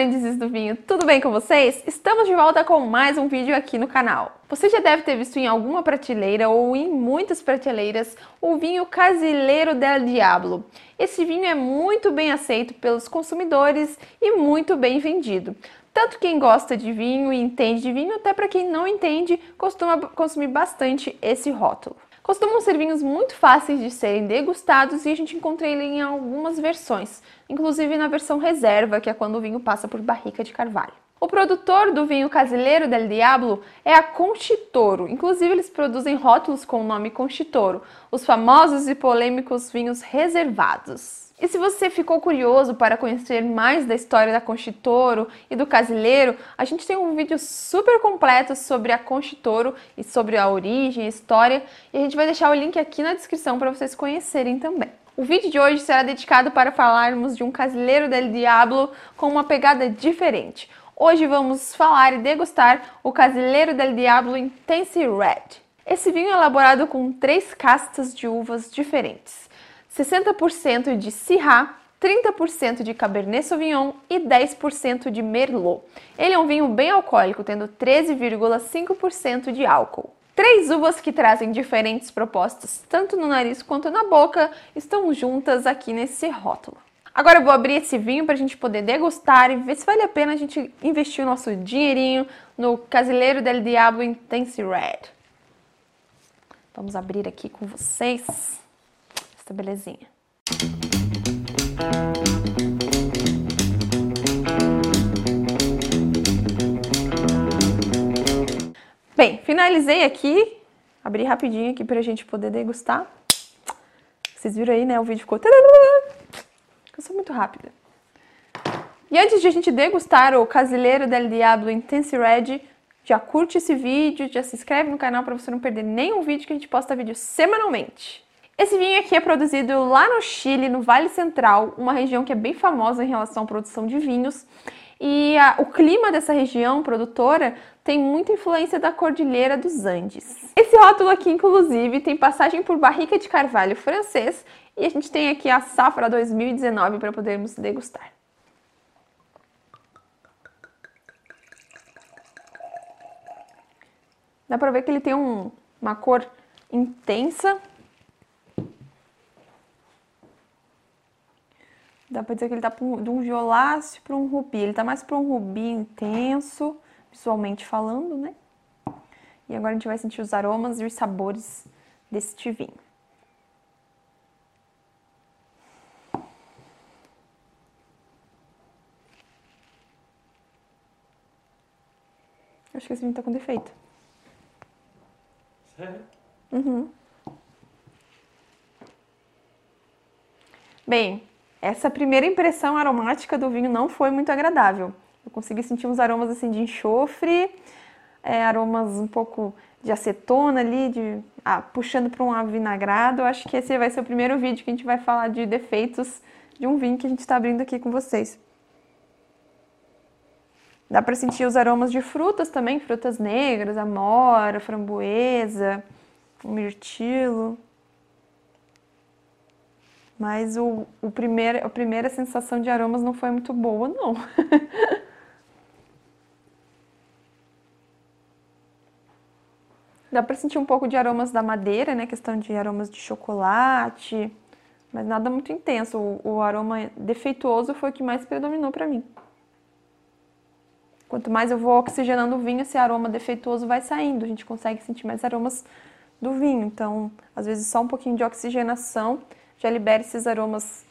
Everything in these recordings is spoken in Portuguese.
aprendizes do vinho, tudo bem com vocês? Estamos de volta com mais um vídeo aqui no canal. Você já deve ter visto em alguma prateleira ou em muitas prateleiras o vinho Casileiro del Diablo. Esse vinho é muito bem aceito pelos consumidores e muito bem vendido. Tanto quem gosta de vinho e entende de vinho, até para quem não entende, costuma consumir bastante esse rótulo. Costumam ser vinhos muito fáceis de serem degustados e a gente encontra ele em algumas versões, inclusive na versão reserva, que é quando o vinho passa por barrica de carvalho. O produtor do vinho Casileiro del Diablo é a Conchitoro. Inclusive, eles produzem rótulos com o nome Conchitoro, os famosos e polêmicos vinhos reservados. E se você ficou curioso para conhecer mais da história da Conchitoro e do Casileiro, a gente tem um vídeo super completo sobre a Conchitoro e sobre a origem, a história, e a gente vai deixar o link aqui na descrição para vocês conhecerem também. O vídeo de hoje será dedicado para falarmos de um Casileiro del Diablo com uma pegada diferente. Hoje vamos falar e degustar o Casileiro del Diablo Intense Red. Esse vinho é elaborado com três castas de uvas diferentes. 60% de Syrah, 30% de Cabernet Sauvignon e 10% de Merlot. Ele é um vinho bem alcoólico, tendo 13,5% de álcool. Três uvas que trazem diferentes propostas, tanto no nariz quanto na boca, estão juntas aqui nesse rótulo. Agora eu vou abrir esse vinho para a gente poder degustar e ver se vale a pena a gente investir o nosso dinheirinho no Casileiro del Diablo Intense Red. Vamos abrir aqui com vocês essa belezinha. Bem, finalizei aqui. Abri rapidinho aqui pra gente poder degustar. Vocês viram aí, né? O vídeo ficou... Eu sou muito rápida. E antes de a gente degustar o Casileiro del Diablo Intense Red, já curte esse vídeo, já se inscreve no canal para você não perder nenhum vídeo que a gente posta vídeo semanalmente. Esse vinho aqui é produzido lá no Chile, no Vale Central, uma região que é bem famosa em relação à produção de vinhos. E a, o clima dessa região produtora tem muita influência da Cordilheira dos Andes. Esse rótulo aqui, inclusive, tem passagem por barrica de carvalho francês e a gente tem aqui a safra 2019 para podermos degustar. Dá para ver que ele tem um, uma cor intensa, Dá pra dizer que ele tá de um violáceo para um rubi. Ele tá mais para um rubi intenso, visualmente falando, né? E agora a gente vai sentir os aromas e os sabores deste vinho. Acho que esse vinho tá com defeito. Sério? Uhum. Bem, essa primeira impressão aromática do vinho não foi muito agradável. Eu consegui sentir uns aromas assim de enxofre, é, aromas um pouco de acetona ali, de, ah, puxando para um avinagrado. Acho que esse vai ser o primeiro vídeo que a gente vai falar de defeitos de um vinho que a gente está abrindo aqui com vocês. Dá para sentir os aromas de frutas também, frutas negras, amora, framboesa, mirtilo. Mas o, o primeiro, a primeira sensação de aromas não foi muito boa, não. Dá para sentir um pouco de aromas da madeira, né? Questão de aromas de chocolate, mas nada muito intenso. O, o aroma defeituoso foi o que mais predominou para mim. Quanto mais eu vou oxigenando o vinho, esse aroma defeituoso vai saindo. A gente consegue sentir mais aromas do vinho. Então, às vezes só um pouquinho de oxigenação já libera esses aromas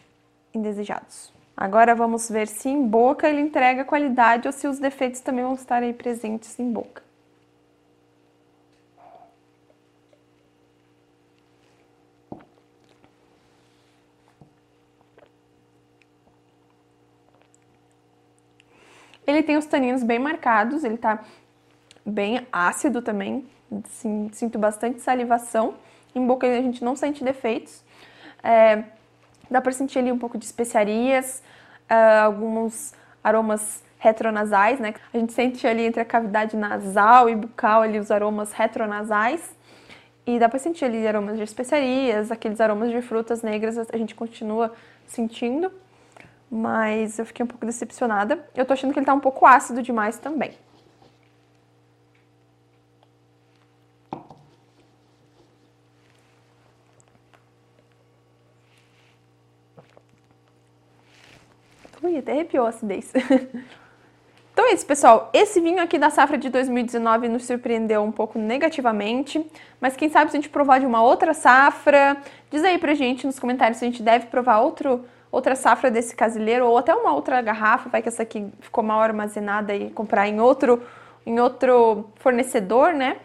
indesejados. Agora vamos ver se em boca ele entrega qualidade ou se os defeitos também vão estar aí presentes em boca. Ele tem os taninos bem marcados, ele tá bem ácido também, sinto bastante salivação. Em boca a gente não sente defeitos. É, dá para sentir ali um pouco de especiarias, uh, alguns aromas retronasais, né? A gente sente ali entre a cavidade nasal e bucal ali os aromas retronasais. E dá para sentir ali aromas de especiarias, aqueles aromas de frutas negras a gente continua sentindo. mas eu fiquei um pouco decepcionada. Eu tô achando que ele tá um pouco ácido demais também. Ui, até arrepiou a acidez. então é isso, pessoal. Esse vinho aqui da safra de 2019 nos surpreendeu um pouco negativamente, mas quem sabe se a gente provar de uma outra safra, diz aí pra gente nos comentários se a gente deve provar outro, outra safra desse casileiro ou até uma outra garrafa, vai que essa aqui ficou mal armazenada e comprar em outro, em outro fornecedor, né?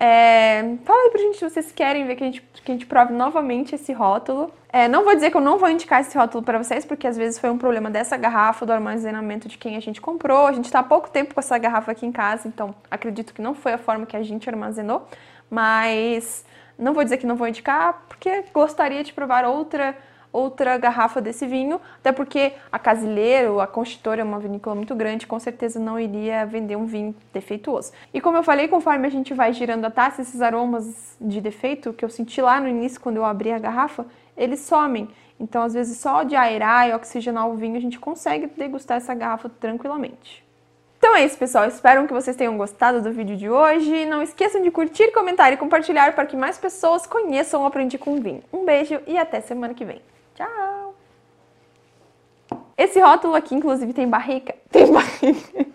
É, fala aí pra gente se vocês querem ver que a gente, que a gente prove novamente esse rótulo. É, não vou dizer que eu não vou indicar esse rótulo para vocês, porque às vezes foi um problema dessa garrafa, do armazenamento de quem a gente comprou. A gente está há pouco tempo com essa garrafa aqui em casa, então acredito que não foi a forma que a gente armazenou. Mas não vou dizer que não vou indicar, porque gostaria de provar outra outra garrafa desse vinho, até porque a Casileiro, a Constitor é uma vinícola muito grande, com certeza não iria vender um vinho defeituoso. E como eu falei, conforme a gente vai girando a taça, esses aromas de defeito que eu senti lá no início quando eu abri a garrafa, eles somem. Então, às vezes, só de aerar e oxigenar o vinho, a gente consegue degustar essa garrafa tranquilamente. Então é isso, pessoal. Espero que vocês tenham gostado do vídeo de hoje. Não esqueçam de curtir, comentar e compartilhar para que mais pessoas conheçam o Aprendi com Vinho. Um beijo e até semana que vem. Tchau! Esse rótulo aqui, inclusive, tem barriga. Tem barriga.